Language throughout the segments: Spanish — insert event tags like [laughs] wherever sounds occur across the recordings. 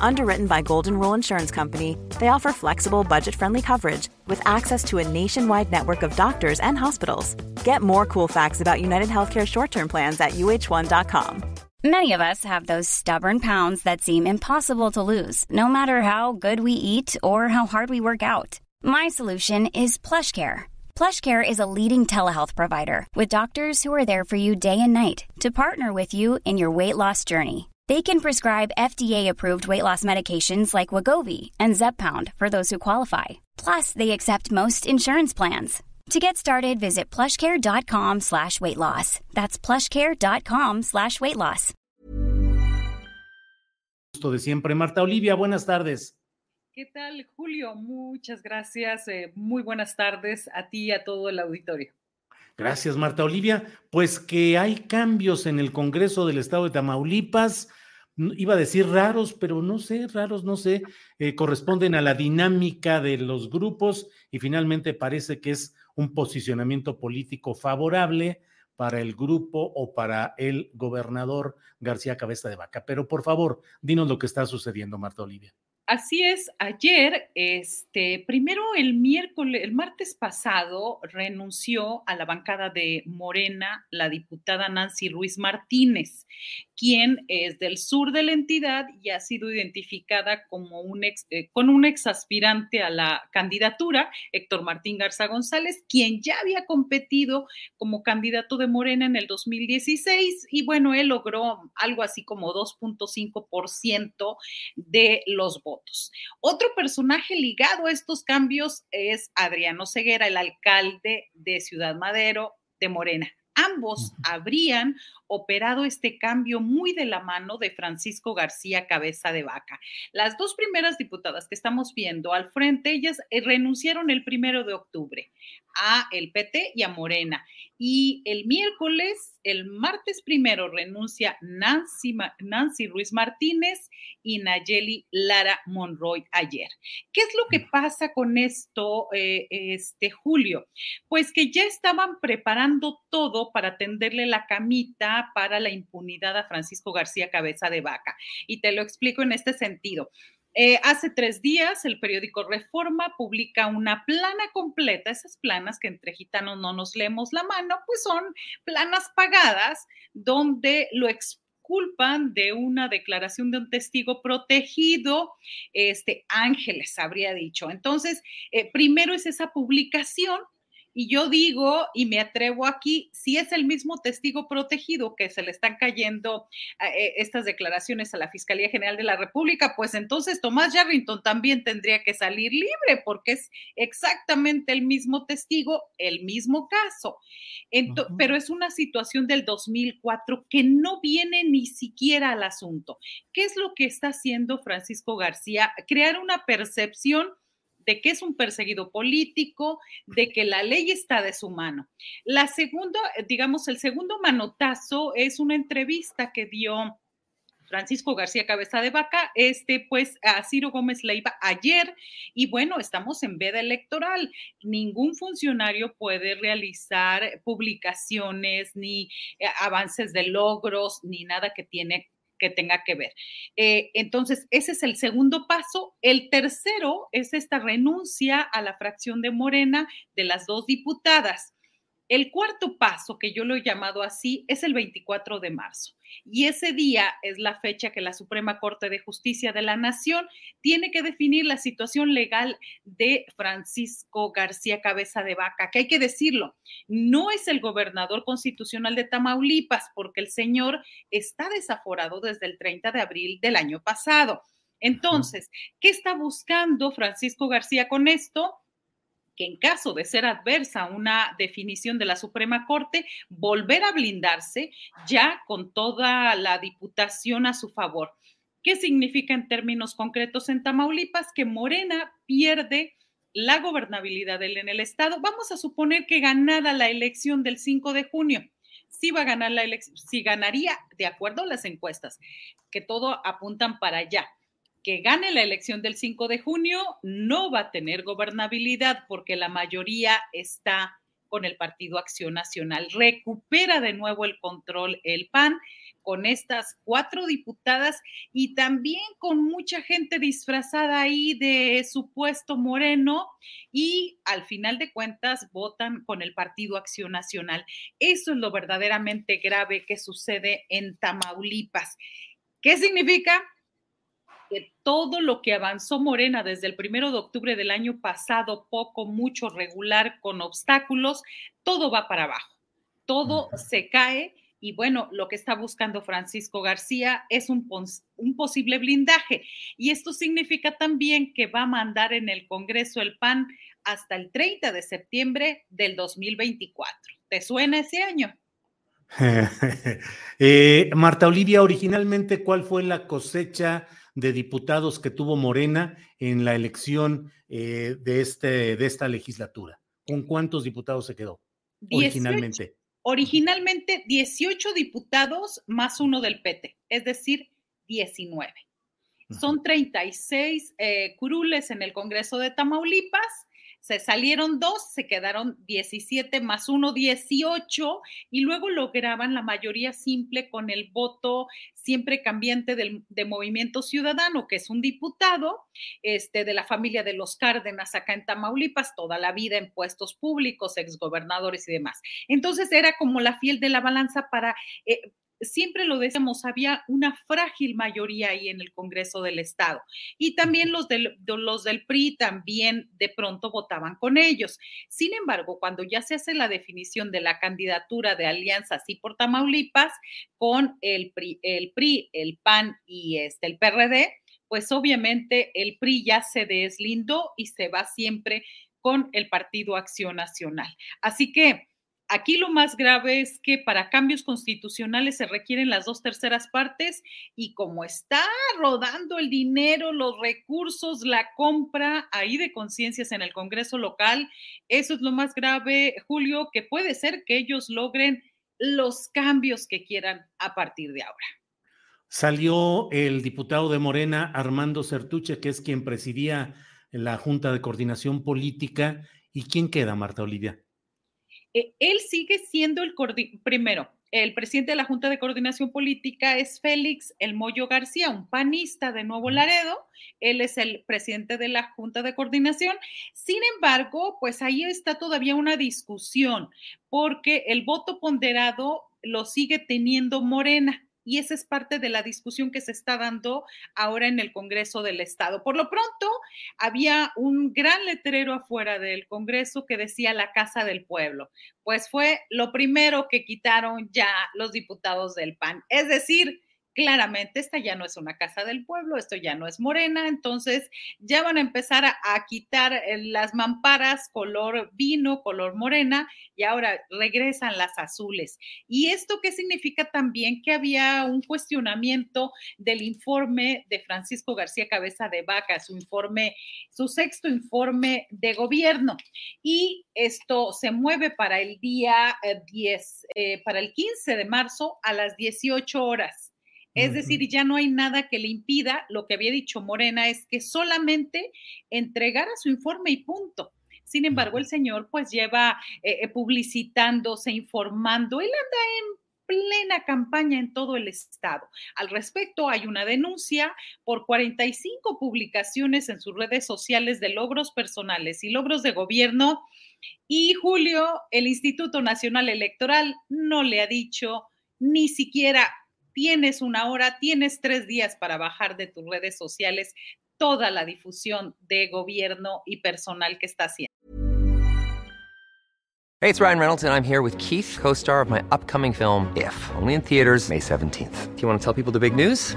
Underwritten by Golden Rule Insurance Company, they offer flexible, budget friendly coverage with access to a nationwide network of doctors and hospitals. Get more cool facts about United Healthcare short term plans at uh1.com. Many of us have those stubborn pounds that seem impossible to lose, no matter how good we eat or how hard we work out. My solution is PlushCare PlushCare is a leading telehealth provider with doctors who are there for you day and night to partner with you in your weight loss journey. They can prescribe FDA-approved weight loss medications like Wagovi and Zepbound for those who qualify. Plus, they accept most insurance plans. To get started, visit plushcare.com slash weight loss. That's plushcare.com slash weight loss. Gusto de siempre. Marta Olivia, buenas tardes. ¿Qué tal, Julio? Muchas gracias. Eh, muy buenas tardes a ti y a todo el auditorio. Gracias, Marta Olivia. Pues que hay cambios en el Congreso del Estado de Tamaulipas. Iba a decir raros, pero no sé, raros, no sé, eh, corresponden a la dinámica de los grupos y finalmente parece que es un posicionamiento político favorable para el grupo o para el gobernador García Cabeza de Vaca. Pero por favor, dinos lo que está sucediendo, Marta Olivia. Así es, ayer, este, primero el miércoles, el martes pasado, renunció a la bancada de Morena la diputada Nancy Ruiz Martínez, quien es del sur de la entidad y ha sido identificada como un ex, eh, con un ex aspirante a la candidatura, Héctor Martín Garza González, quien ya había competido como candidato de Morena en el 2016 y bueno, él logró algo así como 2.5% de los votos. Otro personaje ligado a estos cambios es Adriano Ceguera, el alcalde de Ciudad Madero de Morena. Ambos habrían operado este cambio muy de la mano de Francisco García Cabeza de Vaca. Las dos primeras diputadas que estamos viendo al frente, ellas eh, renunciaron el primero de octubre a el PT y a Morena. Y el miércoles, el martes primero, renuncia Nancy, Nancy Ruiz Martínez y Nayeli Lara Monroy ayer. ¿Qué es lo que pasa con esto, eh, este Julio? Pues que ya estaban preparando todo para tenderle la camita para la impunidad a Francisco García Cabeza de Vaca. Y te lo explico en este sentido. Eh, hace tres días el periódico Reforma publica una plana completa, esas planas que entre gitanos no nos leemos la mano, pues son planas pagadas donde lo exculpan de una declaración de un testigo protegido, este Ángeles habría dicho. Entonces, eh, primero es esa publicación y yo digo, y me atrevo aquí, si es el mismo testigo protegido que se le están cayendo eh, estas declaraciones a la Fiscalía General de la República, pues entonces Tomás Yarrington también tendría que salir libre porque es exactamente el mismo testigo, el mismo caso. Pero es una situación del 2004 que no viene ni siquiera al asunto. ¿Qué es lo que está haciendo Francisco García? Crear una percepción de que es un perseguido político, de que la ley está de su mano. La segunda, digamos, el segundo manotazo es una entrevista que dio Francisco García Cabeza de Vaca, este, pues a Ciro Gómez Leiva ayer. Y bueno, estamos en veda electoral. Ningún funcionario puede realizar publicaciones ni eh, avances de logros ni nada que tiene que tenga que ver. Eh, entonces, ese es el segundo paso. El tercero es esta renuncia a la fracción de Morena de las dos diputadas. El cuarto paso, que yo lo he llamado así, es el 24 de marzo. Y ese día es la fecha que la Suprema Corte de Justicia de la Nación tiene que definir la situación legal de Francisco García Cabeza de Vaca, que hay que decirlo, no es el gobernador constitucional de Tamaulipas, porque el señor está desaforado desde el 30 de abril del año pasado. Entonces, ¿qué está buscando Francisco García con esto? Que en caso de ser adversa una definición de la Suprema Corte, volver a blindarse ya con toda la diputación a su favor. ¿Qué significa en términos concretos en Tamaulipas? Que Morena pierde la gobernabilidad en el Estado. Vamos a suponer que ganara la elección del 5 de junio. Sí va a ganar la elección, sí ganaría, de acuerdo a las encuestas, que todo apuntan para allá. Que gane la elección del 5 de junio no va a tener gobernabilidad porque la mayoría está con el Partido Acción Nacional. Recupera de nuevo el control el PAN con estas cuatro diputadas y también con mucha gente disfrazada ahí de supuesto moreno y al final de cuentas votan con el Partido Acción Nacional. Eso es lo verdaderamente grave que sucede en Tamaulipas. ¿Qué significa? Que todo lo que avanzó Morena desde el primero de octubre del año pasado, poco, mucho, regular, con obstáculos, todo va para abajo, todo se cae y bueno, lo que está buscando Francisco García es un, un, posible blindaje. Y esto significa también que va a mandar en el Congreso el PAN hasta el 30 de septiembre del 2024. ¿Te suena ese año? [laughs] Eh, Marta Olivia, originalmente, ¿cuál fue la cosecha de diputados que tuvo Morena en la elección eh, de, este, de esta legislatura? ¿Con cuántos diputados se quedó originalmente? Originalmente 18 diputados más uno del PT, es decir, 19. Son 36 eh, curules en el Congreso de Tamaulipas se salieron dos, se quedaron 17 más uno, 18, y luego lograban la mayoría simple con el voto siempre cambiante del, de Movimiento Ciudadano, que es un diputado este, de la familia de los Cárdenas acá en Tamaulipas, toda la vida en puestos públicos, exgobernadores y demás. Entonces era como la fiel de la balanza para... Eh, siempre lo decíamos, había una frágil mayoría ahí en el Congreso del Estado. Y también los del, los del PRI también de pronto votaban con ellos. Sin embargo, cuando ya se hace la definición de la candidatura de Alianza Sí por Tamaulipas con el PRI, el, PRI, el PAN y este, el PRD, pues obviamente el PRI ya se deslindó y se va siempre con el Partido Acción Nacional. Así que Aquí lo más grave es que para cambios constitucionales se requieren las dos terceras partes y como está rodando el dinero, los recursos, la compra ahí de conciencias en el Congreso local, eso es lo más grave, Julio, que puede ser que ellos logren los cambios que quieran a partir de ahora. Salió el diputado de Morena, Armando Certuche, que es quien presidía la Junta de Coordinación Política. ¿Y quién queda, Marta Olivia? Eh, él sigue siendo el primero. El presidente de la Junta de Coordinación Política es Félix El Moyo García, un panista de Nuevo Laredo. Él es el presidente de la Junta de Coordinación. Sin embargo, pues ahí está todavía una discusión, porque el voto ponderado lo sigue teniendo Morena y esa es parte de la discusión que se está dando ahora en el Congreso del Estado. Por lo pronto, había un gran letrero afuera del Congreso que decía la Casa del Pueblo. Pues fue lo primero que quitaron ya los diputados del PAN. Es decir, claramente esta ya no es una casa del pueblo, esto ya no es morena, entonces ya van a empezar a, quitar eh, las mamparas color vino, color morena, y ahora regresan las azules. ¿Y esto qué significa también? Que había un cuestionamiento del informe de Francisco García Cabeza de Vaca, su informe, su sexto informe de gobierno. Y esto se mueve para el día 10, eh, eh, para el 15 de marzo a las 18 horas. Es decir, ya no hay nada que le impida, lo que había dicho Morena es que solamente entregara su informe y punto. Sin embargo, el señor pues lleva eh, eh, publicitándose, informando, él anda en plena campaña en todo el estado. Al respecto, hay una denuncia por 45 publicaciones en sus redes sociales de logros personales y logros de gobierno. Y Julio, el Instituto Nacional Electoral no le ha dicho ni siquiera tienes una hora, tienes tres días para bajar de tus redes sociales toda la difusión de gobierno y personal que está haciendo. Hey, it's Ryan Reynolds and I'm here with Keith, co-star of my upcoming film If, only in theaters May 17th. Do you want to tell people the big news?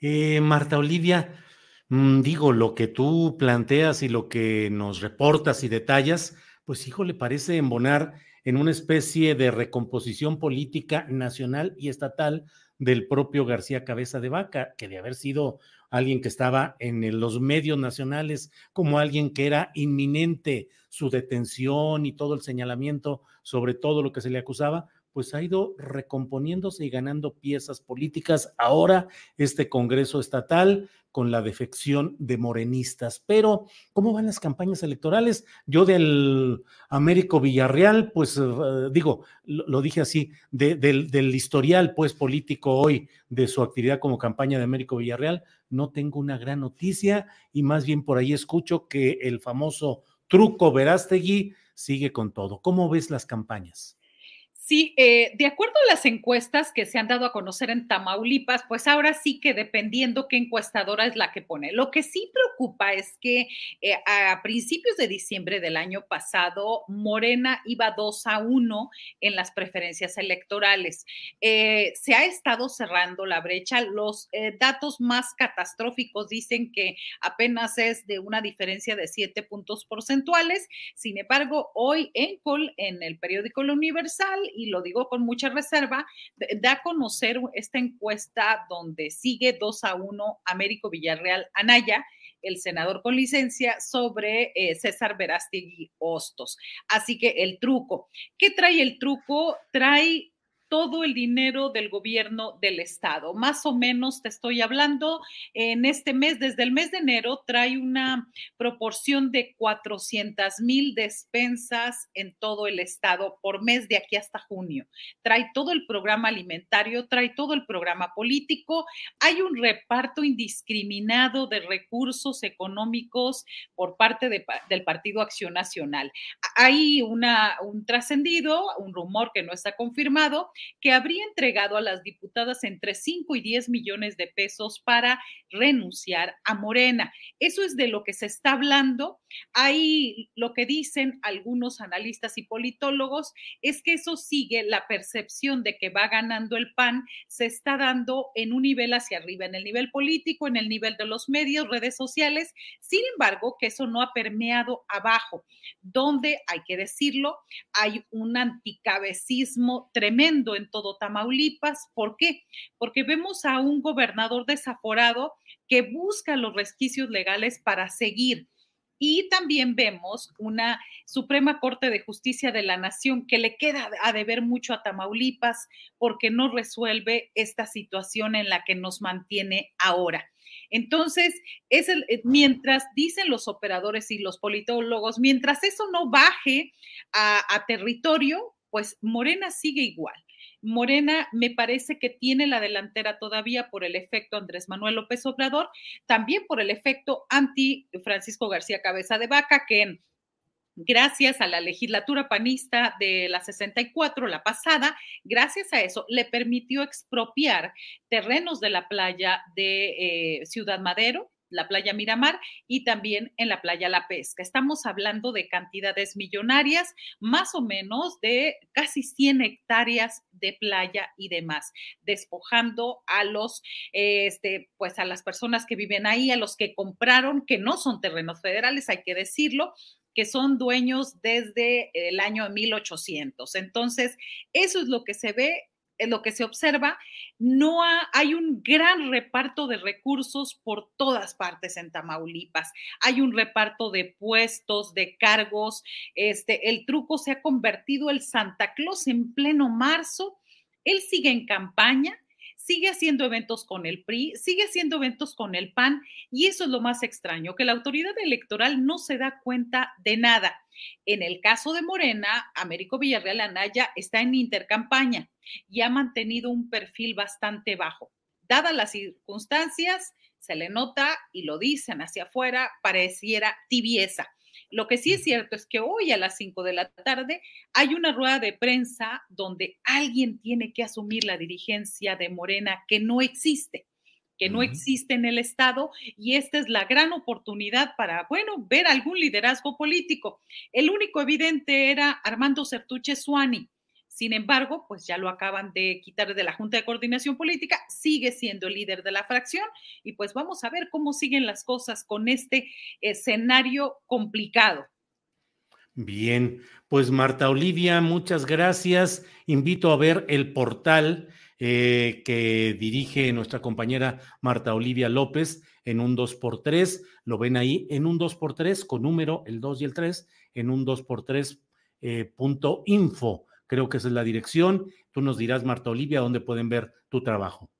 Eh, Marta Olivia, mm, digo, lo que tú planteas y lo que nos reportas y detallas, pues hijo, le parece embonar en una especie de recomposición política nacional y estatal del propio García Cabeza de Vaca, que de haber sido alguien que estaba en los medios nacionales como alguien que era inminente su detención y todo el señalamiento sobre todo lo que se le acusaba, pues ha ido recomponiéndose y ganando piezas políticas. Ahora este Congreso Estatal con la defección de morenistas. Pero, ¿cómo van las campañas electorales? Yo del Américo Villarreal, pues eh, digo, lo, dije así, del, historial pues político hoy de su actividad como campaña de Américo Villarreal, no tengo una gran noticia y más bien por ahí escucho que el famoso truco Verástegui sigue con todo. ¿Cómo ves las campañas? Sí, eh, de acuerdo a las encuestas que se han dado a conocer en Tamaulipas, pues ahora sí que dependiendo qué encuestadora es la que pone. Lo que sí preocupa es que eh, a principios de diciembre del año pasado, Morena iba 2 a 1 en las preferencias electorales. Eh, se ha estado cerrando la brecha. Los datos más catastróficos dicen que apenas es de una diferencia de 7 puntos porcentuales. Sin embargo, hoy en Col, en el periódico La Universal, y lo digo con mucha reserva, da a conocer esta encuesta donde sigue 2 a 1 Américo Villarreal Anaya, el senador con licencia, sobre eh, César Verástegui Hostos. Así que el truco. ¿Qué trae el truco? Trae todo el dinero del gobierno del estado. Más o menos te estoy hablando, en este mes, desde el mes de enero, trae una proporción de 400 mil despensas en todo el estado por mes de aquí hasta junio. Trae todo el programa alimentario, trae todo el programa político. Hay un reparto indiscriminado de recursos económicos por parte del Partido Acción Nacional. Hay una, un trascendido, un rumor que no está confirmado, que habría entregado a las diputadas entre 5 y 10 millones de pesos para renunciar a Morena. Eso es de lo que se está hablando. Ahí lo que dicen algunos analistas y politólogos es que eso sigue la percepción de que va ganando el PAN, se está dando en un nivel hacia arriba, en el nivel político, en el nivel de los medios, redes sociales. Sin embargo, que eso no ha permeado abajo, donde, hay que decirlo, hay un anticabecismo tremendo en todo Tamaulipas. ¿Por qué? Porque vemos a un gobernador desaforado que busca los resquicios legales para seguir. Y también vemos una Suprema Corte de Justicia de la Nación que le queda a deber mucho a Tamaulipas porque no resuelve esta situación en la que nos mantiene ahora. Entonces, es el, eh, mientras dicen los operadores y los politólogos, mientras eso no baje a territorio, pues Morena sigue igual. Morena me parece que tiene la delantera todavía por el efecto Andrés Manuel López Obrador, también por el efecto anti Francisco García Cabeza de Vaca, que gracias a la legislatura panista de la 64, la pasada, gracias a eso le permitió expropiar terrenos de la playa de eh, Ciudad Madero, la playa Miramar y también en la playa La Pesca. Estamos hablando de cantidades millonarias, más o menos de casi 100 hectáreas de playa y demás, despojando a los, este, pues a las personas que viven ahí, a los que compraron, que no son terrenos federales, hay que decirlo, que son dueños desde el año 1800. Entonces, eso es lo que se ve lo que se observa, no hay un gran reparto de recursos por todas partes en Tamaulipas. Hay un reparto de puestos, de cargos. Este, el truco se ha convertido el Santa Claus en pleno marzo. Él sigue en campaña sigue haciendo eventos con el PRI, sigue haciendo eventos con el PAN y eso es lo más extraño, que la autoridad electoral no se da cuenta de nada. En el caso de Morena, Américo Villarreal Anaya está en intercampaña y ha mantenido un perfil bastante bajo. Dadas las circunstancias, se le nota y lo dicen hacia afuera, pareciera tibieza. Lo que sí es cierto es que hoy a las 5 de la tarde hay una rueda de prensa donde alguien tiene que asumir la dirigencia de Morena que no existe que no existe en el Estado y esta es la gran oportunidad para, bueno, ver algún liderazgo político. El único evidente era Armando Certuche Suani, sin embargo, pues ya lo acaban de quitar de la Junta de Coordinación Política, sigue siendo el líder de la fracción y pues vamos a ver cómo siguen las cosas con este escenario complicado. Bien, pues Marta Olivia, muchas gracias. Invito a ver el portal eh, que dirige nuestra compañera Marta Olivia López en un 2x3. Lo ven ahí en un 2x3 con número el 2 y el 3 en un 2x3 eh, punto info. Creo que esa es la dirección. Tú nos dirás, Marta Olivia, dónde pueden ver tu trabajo.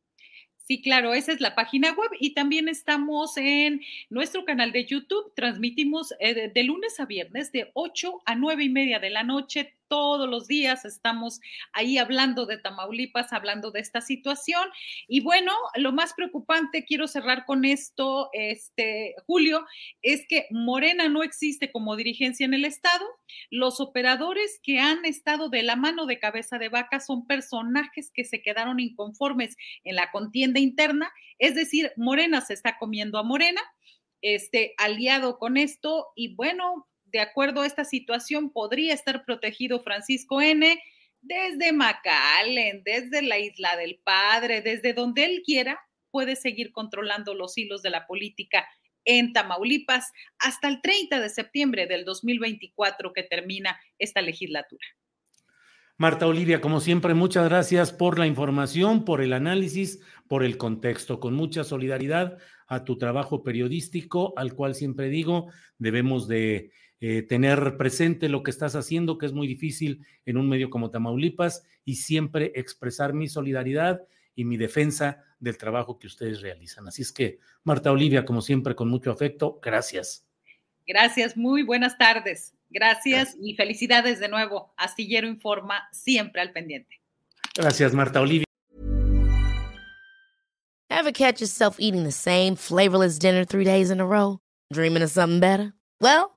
Sí, claro, esa es la página web y también estamos en nuestro canal de YouTube. Transmitimos eh, de, lunes a viernes de 8 a 9 y media de la noche. Todos los días estamos ahí hablando de Tamaulipas, hablando de esta situación. Y bueno, lo más preocupante, quiero cerrar con esto, este, Julio, es que Morena no existe como dirigencia en el Estado. Los operadores que han estado de la mano de cabeza de vaca son personajes que se quedaron inconformes en la contienda interna, es decir, Morena se está comiendo a Morena, este, aliado con esto, y bueno, de acuerdo a esta situación, podría estar protegido Francisco N. desde McAllen, desde la Isla del Padre, desde donde él quiera, puede seguir controlando los hilos de la política en Tamaulipas hasta el 30 de septiembre del 2024 que termina esta legislatura. Marta Olivia, como siempre, muchas gracias por la información, por el análisis, por el contexto. Con mucha solidaridad a tu trabajo periodístico, al cual siempre digo, debemos de eh, tener presente lo que estás haciendo, que es muy difícil en un medio como Tamaulipas, y siempre expresar mi solidaridad y mi defensa del trabajo que ustedes realizan. Así es que, Marta Olivia, como siempre, con mucho afecto, gracias. Gracias, muy buenas tardes. Gracias y felicidades de nuevo. Astillero Informa, siempre al pendiente. Gracias, Marta Olivia. Ever catch yourself eating the same flavorless dinner three days in a row? Dreaming of something better? Well,